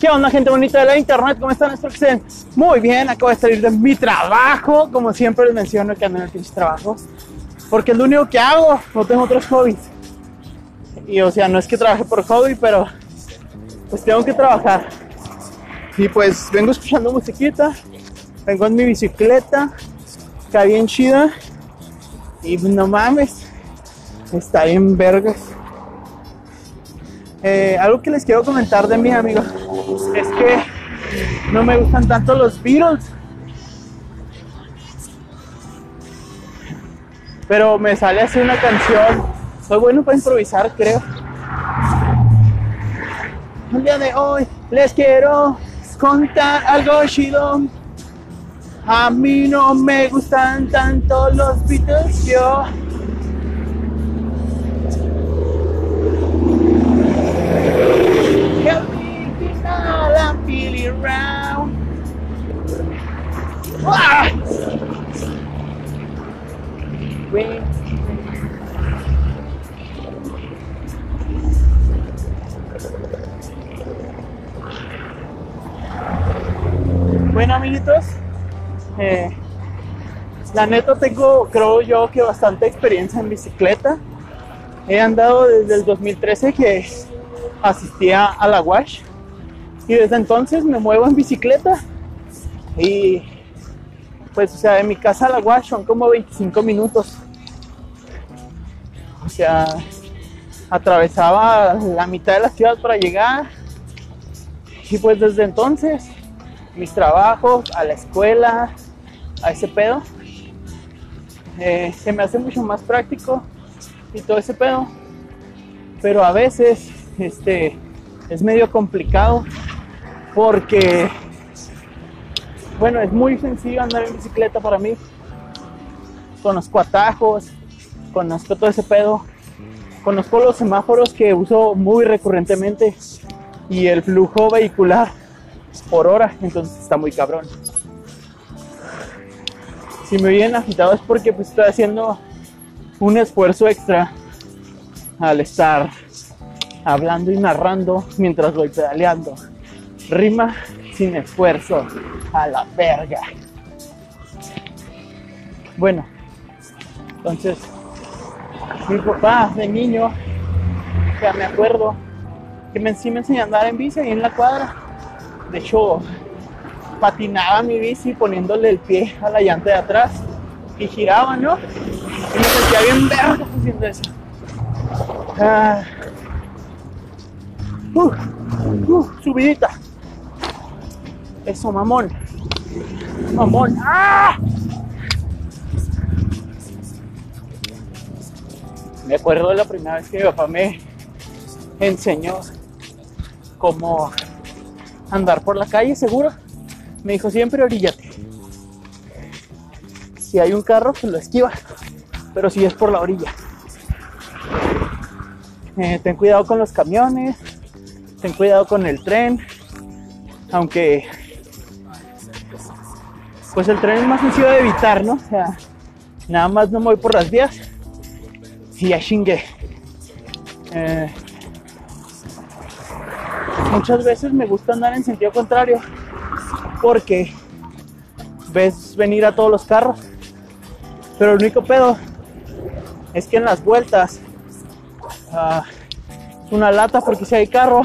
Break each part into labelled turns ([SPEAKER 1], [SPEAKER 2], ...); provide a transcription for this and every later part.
[SPEAKER 1] ¿Qué onda, gente bonita de la internet? ¿Cómo están? Espero que estén muy bien. Acabo de salir de mi trabajo. Como siempre les menciono que ando en el pinche trabajo. Porque es lo único que hago. No tengo otros hobbies. Y o sea, no es que trabaje por hobby, pero pues tengo que trabajar. Y pues vengo escuchando musiquita. Vengo en mi bicicleta. Está bien chida. Y no mames. Está bien vergas. Eh, algo que les quiero comentar de mí, amigos, es que no me gustan tanto los Beatles. Pero me sale así una canción. Soy bueno para improvisar, creo. El día de hoy les quiero contar algo chido. A mí no me gustan tanto los Beatles, yo Ah! Bueno, amiguitos, eh, la neta tengo, creo yo, que bastante experiencia en bicicleta. He andado desde el 2013 que asistía a la WASH y desde entonces me muevo en bicicleta y pues o sea de mi casa a la WASH son como 25 minutos. O sea atravesaba la mitad de la ciudad para llegar. Y pues desde entonces mis trabajos a la escuela a ese pedo eh, se me hace mucho más práctico y todo ese pedo. Pero a veces este, es medio complicado porque, bueno, es muy sencillo andar en bicicleta para mí. Conozco atajos, conozco todo ese pedo, conozco los semáforos que uso muy recurrentemente y el flujo vehicular por hora, entonces está muy cabrón. Si me vienen agitado es porque pues, estoy haciendo un esfuerzo extra al estar hablando y narrando mientras voy pedaleando. Rima sin esfuerzo a la verga. Bueno, entonces mi papá de niño, ya me acuerdo, que me, sí me a andar en bici ahí en la cuadra. De hecho, patinaba mi bici poniéndole el pie a la llanta de atrás y giraba, ¿no? Y me sentía bien verga haciendo eso. Ah, Uh, uh, subidita. Eso, mamón. Mamón. ¡Ah! Me acuerdo de la primera vez que mi papá me enseñó cómo andar por la calle seguro. Me dijo siempre oríllate. Si hay un carro, pues lo esquiva. Pero si es por la orilla. Eh, ten cuidado con los camiones ten cuidado con el tren, aunque pues el tren es más sencillo de evitar, ¿no? O sea, nada más no me voy por las vías y ya chingué. Eh, muchas veces me gusta andar en sentido contrario porque ves venir a todos los carros, pero el único pedo es que en las vueltas uh, es una lata porque si hay carro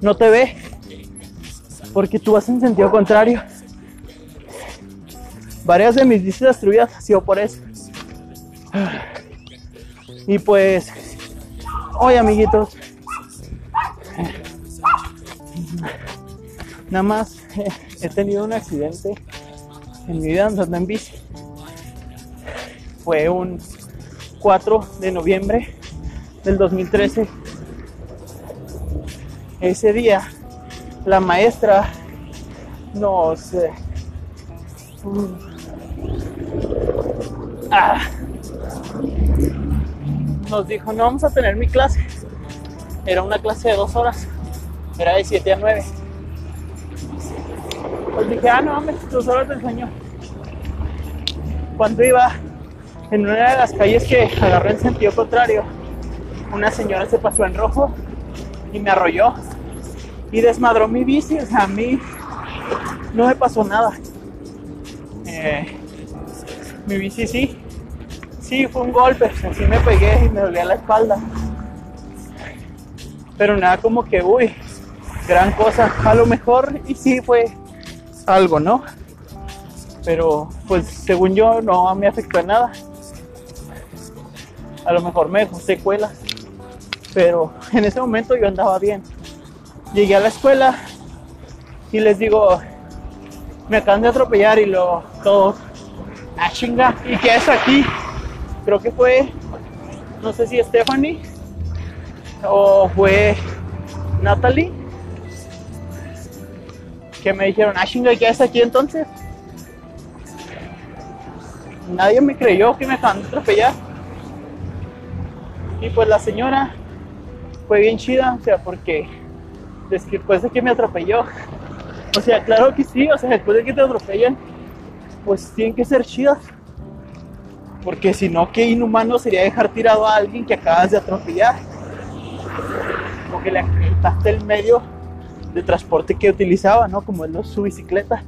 [SPEAKER 1] no te ve porque tú vas en sentido contrario. Varias de mis bicis destruidas ha sido por eso. Y pues, hoy amiguitos, nada más he tenido un accidente en mi vida andando en bici. Fue un 4 de noviembre del 2013 ese día la maestra nos eh, ah, nos dijo no vamos a tener mi clase era una clase de dos horas era de 7 a 9 pues dije ah no mames dos horas del sueño cuando iba en una de las calles que agarré en sentido contrario una señora se pasó en rojo y me arrolló. y desmadró mi bici. O sea, a mí no me pasó nada. Eh, mi bici sí, sí fue un golpe, así me pegué y me dolía la espalda. Pero nada como que, uy, gran cosa. A lo mejor y sí fue algo, ¿no? Pero pues según yo no me afectó en nada. A lo mejor me dejó secuelas. Pero en ese momento yo andaba bien. Llegué a la escuela y les digo, me acaban de atropellar y lo todo. Ah, chinga. ¿Y qué es aquí? Creo que fue, no sé si Stephanie o fue Natalie. Que me dijeron, ah, chinga, ¿y qué es aquí entonces? Nadie me creyó que me acaban de atropellar. Y pues la señora fue bien chida, o sea, porque después de que me atropelló, o sea, claro que sí, o sea, después de que te atropellan, pues tienen que ser chidas. Porque si no, qué inhumano sería dejar tirado a alguien que acabas de atropellar. Como que le quitaste el medio de transporte que utilizaba, ¿no? Como es su bicicleta.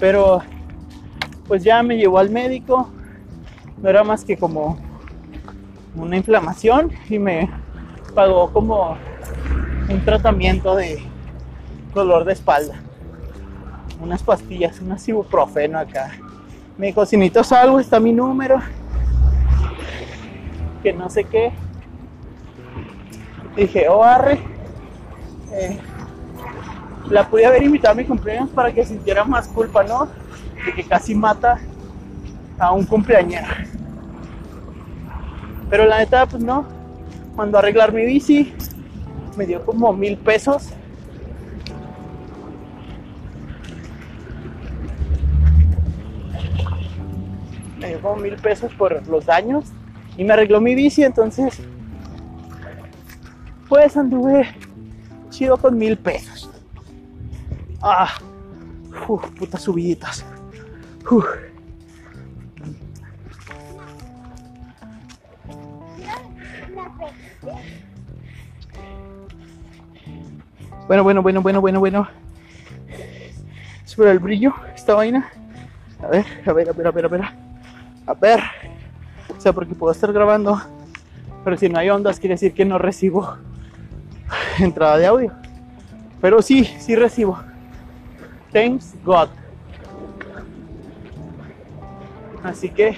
[SPEAKER 1] Pero, pues ya me llevó al médico. No era más que como una inflamación y me pagó como un tratamiento de dolor de espalda. Unas pastillas, un ibuprofeno acá. Me dijo, si está mi número. Que no sé qué. Dije, oh, arre. Eh, la pude haber invitado a mi cumpleaños para que sintiera más culpa, ¿no? De que casi mata a un cumpleañero. Pero la neta, pues no. Mandó a arreglar mi bici. Me dio como mil pesos. Como mil pesos por los daños. Y me arregló mi bici, entonces. Pues anduve chido con mil pesos. Ah, uf, putas subiditas. Bueno, bueno, bueno, bueno, bueno, bueno. Espera el brillo, esta vaina. A ver, a ver, a ver, a ver, a ver. A ver. O sea, porque puedo estar grabando. Pero si no hay ondas, quiere decir que no recibo entrada de audio. Pero sí, sí recibo. Thanks God. Así que.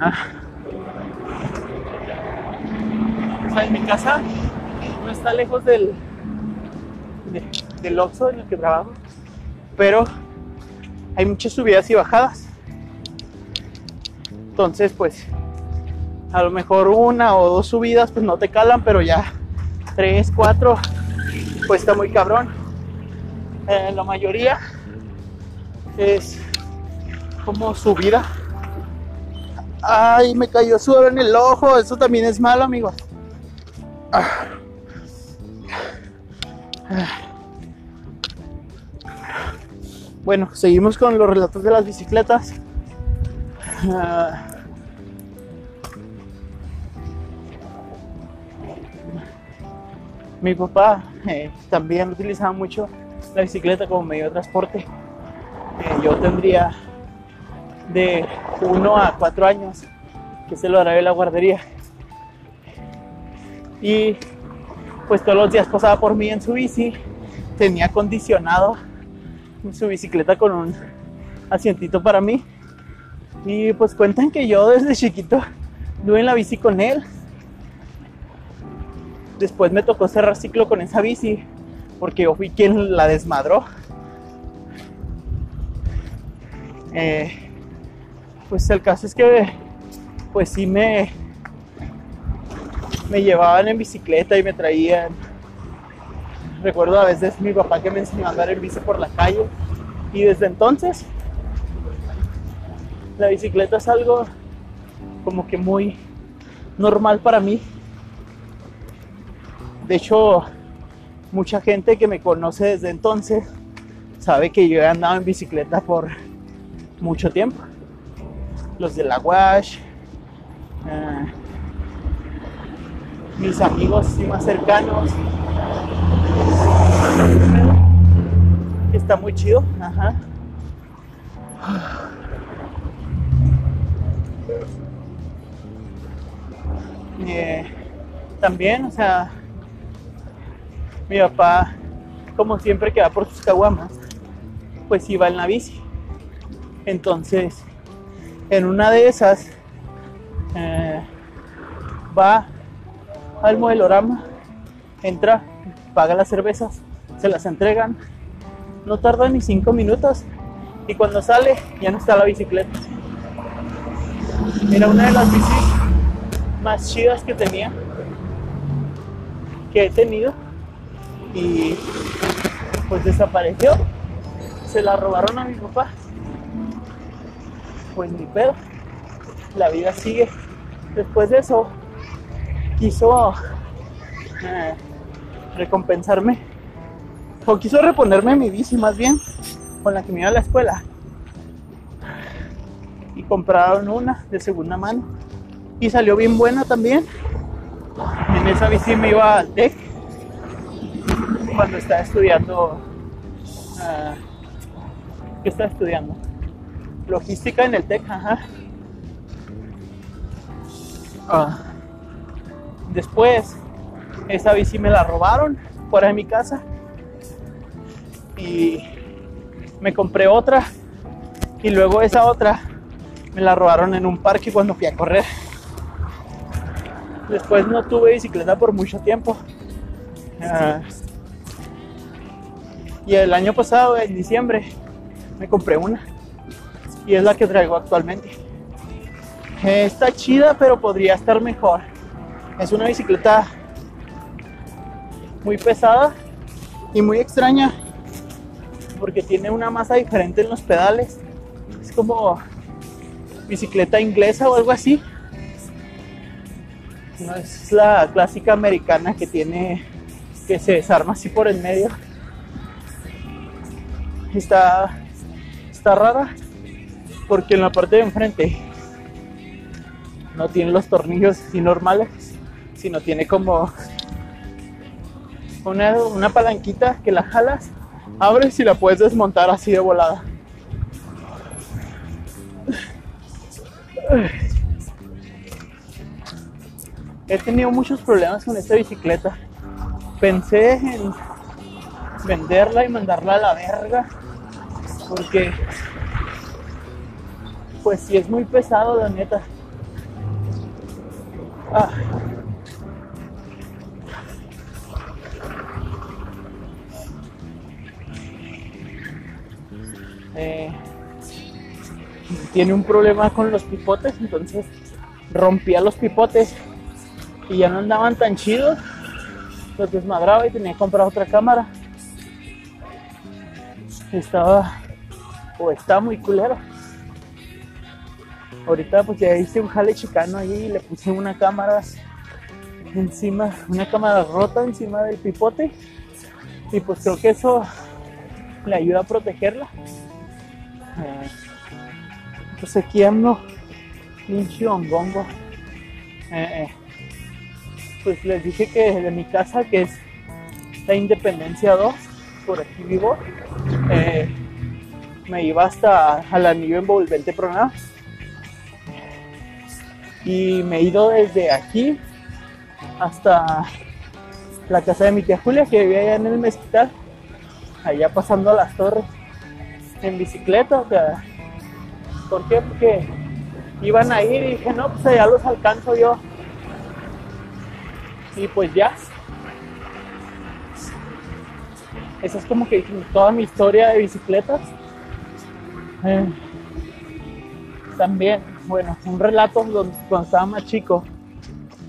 [SPEAKER 1] Ah. O sea, en mi casa no está lejos del, de- del Oxxo en el que trabajo, pero hay muchas subidas y bajadas. Entonces, pues, a lo mejor una o dos subidas, pues no te calan, pero ya tres, cuatro, pues está muy cabrón. Eh, la mayoría es como subida. Ay, me cayó sudor en el ojo, eso también es malo, amigos. Bueno, seguimos con los relatos de las bicicletas. Ah. Mi papá eh, también utilizaba mucho la bicicleta como medio de transporte. Eh, yo tendría de 1 a 4 años que se lo hará de la guardería. Y pues todos los días pasaba por mí en su bici, tenía acondicionado su bicicleta con un asientito para mí. Y pues cuentan que yo desde chiquito anduve en la bici con él. Después me tocó cerrar ciclo con esa bici porque yo fui quien la desmadró. Eh, pues el caso es que pues sí me me llevaban en bicicleta y me traían recuerdo a veces mi papá que me enseñó a andar en bici por la calle y desde entonces la bicicleta es algo como que muy normal para mí de hecho mucha gente que me conoce desde entonces sabe que yo he andado en bicicleta por mucho tiempo los de la Wash, eh, mis amigos y más cercanos. Está muy chido, ajá. Eh, también, o sea, mi papá, como siempre que va por sus caguamas, pues iba en la bici. Entonces, en una de esas, eh, va al modelorama, entra, paga las cervezas, se las entregan, no tarda ni cinco minutos y cuando sale ya no está la bicicleta. Era una de las bicis más chidas que tenía, que he tenido y pues desapareció. Se la robaron a mi papá. Pues ni pedo. La vida sigue. Después de eso quiso eh, recompensarme o quiso reponerme mi bici más bien con la que me iba a la escuela y compraron una de segunda mano y salió bien buena también en esa bici me iba al TEC cuando estaba estudiando uh, ¿qué estaba estudiando? logística en el TEC ajá uh, Después, esa bici me la robaron fuera de mi casa y me compré otra y luego esa otra me la robaron en un parque cuando fui a correr. Después no tuve bicicleta por mucho tiempo. Uh, y el año pasado, en diciembre, me compré una. Y es la que traigo actualmente. Está chida, pero podría estar mejor. Es una bicicleta muy pesada y muy extraña porque tiene una masa diferente en los pedales. Es como bicicleta inglesa o algo así. No es la clásica americana que tiene que se desarma así por el medio. Está está rara porque en la parte de enfrente no tiene los tornillos así normales sino tiene como una, una palanquita que la jalas, abres y la puedes desmontar así de volada. He tenido muchos problemas con esta bicicleta. Pensé en venderla y mandarla a la verga. Porque, pues si es muy pesado, la neta. Ah. Eh, tiene un problema con los pipotes, entonces rompía los pipotes y ya no andaban tan chidos, los desmadraba y tenía que comprar otra cámara. Estaba o está muy culero. Ahorita pues ya hice un jale chicano ahí y le puse una cámara encima, una cámara rota encima del pipote y pues creo que eso le ayuda a protegerla. Eh, pues aquí ando pinche hongongo. Eh, eh, pues les dije que de mi casa, que es la Independencia 2, por aquí vivo, me iba hasta al anillo envolvente programa. Y me he ido desde aquí hasta la casa de mi tía Julia, que vivía allá en el mezquital, allá pasando a las torres en bicicleta, o sea, ¿por qué? Porque iban a ir y dije, no, pues ya los alcanzo yo. Y pues ya. Esa es como que toda mi historia de bicicletas. Eh, también, bueno, un relato donde, cuando estaba más chico.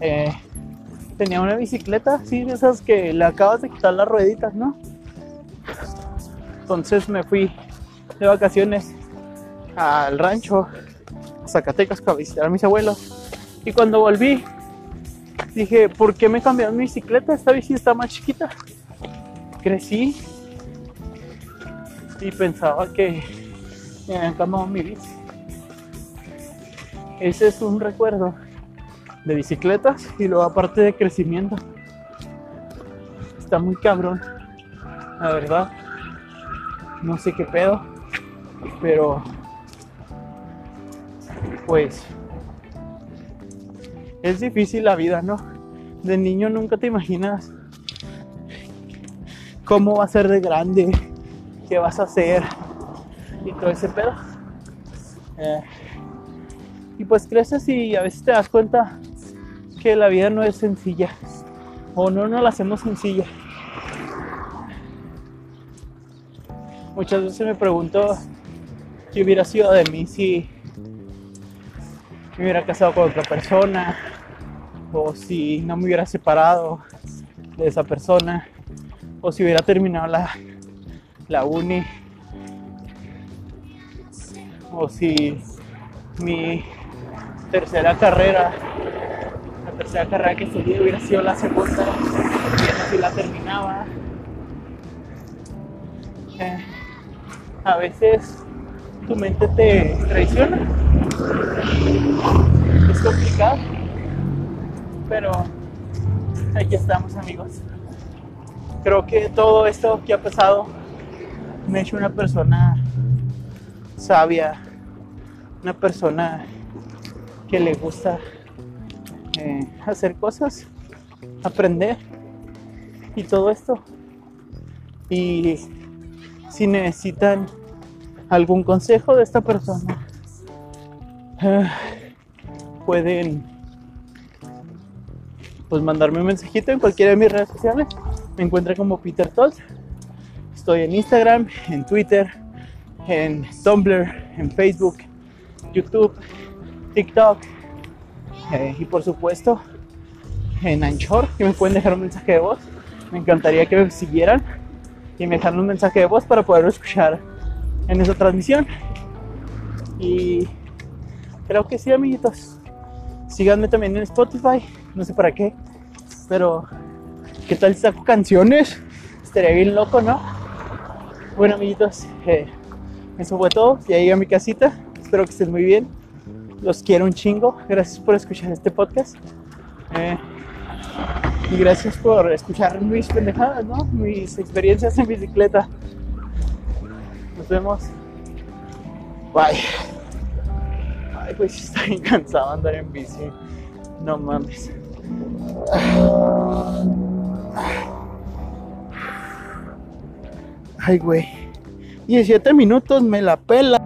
[SPEAKER 1] Eh, tenía una bicicleta, sí, esas que le acabas de quitar las rueditas, ¿no? Entonces me fui de vacaciones al rancho, a Zacatecas, para visitar a mis abuelos. Y cuando volví, dije, ¿por qué me cambiaron mi bicicleta? Esta bici está más chiquita. Crecí y pensaba que me habían cambiado mi bici. Ese es un recuerdo de bicicletas y luego aparte de crecimiento. Está muy cabrón, la verdad. No sé qué pedo, pero pues es difícil la vida, ¿no? De niño nunca te imaginas cómo va a ser de grande, qué vas a hacer y todo ese pedo. Eh, y pues creces y a veces te das cuenta que la vida no es sencilla o no no la hacemos sencilla. Muchas veces me pregunto qué hubiera sido de mí si me hubiera casado con otra persona o si no me hubiera separado de esa persona o si hubiera terminado la, la uni o si mi tercera carrera la tercera carrera que estudié hubiera sido la segunda y si la terminaba. Eh, a veces tu mente te traiciona es complicado pero aquí estamos amigos creo que todo esto que ha pasado me ha hecho una persona sabia, una persona que le gusta eh, hacer cosas, aprender y todo esto. Y si necesitan algún consejo de esta persona, pueden pues mandarme un mensajito en cualquiera de mis redes sociales. Me encuentra como Peter Todd. Estoy en Instagram, en Twitter, en Tumblr, en Facebook, YouTube, TikTok eh, y por supuesto en Anchor, que me pueden dejar un mensaje de voz. Me encantaría que me siguieran y me dejaran un mensaje de voz para poderlo escuchar en esa transmisión. Y creo que sí, amiguitos. Síganme también en Spotify, no sé para qué, pero ¿Qué tal si saco canciones? Estaría bien loco, ¿no? Bueno, amiguitos, eh, eso fue todo. Ya llegué a mi casita. Espero que estén muy bien. Los quiero un chingo. Gracias por escuchar este podcast. Eh, y gracias por escuchar mis pendejadas, ¿no? Mis experiencias en bicicleta. Nos vemos. Bye. Ay, pues estoy cansado de andar en bici. No mames. Ay, güey. 17 minutos me la pela.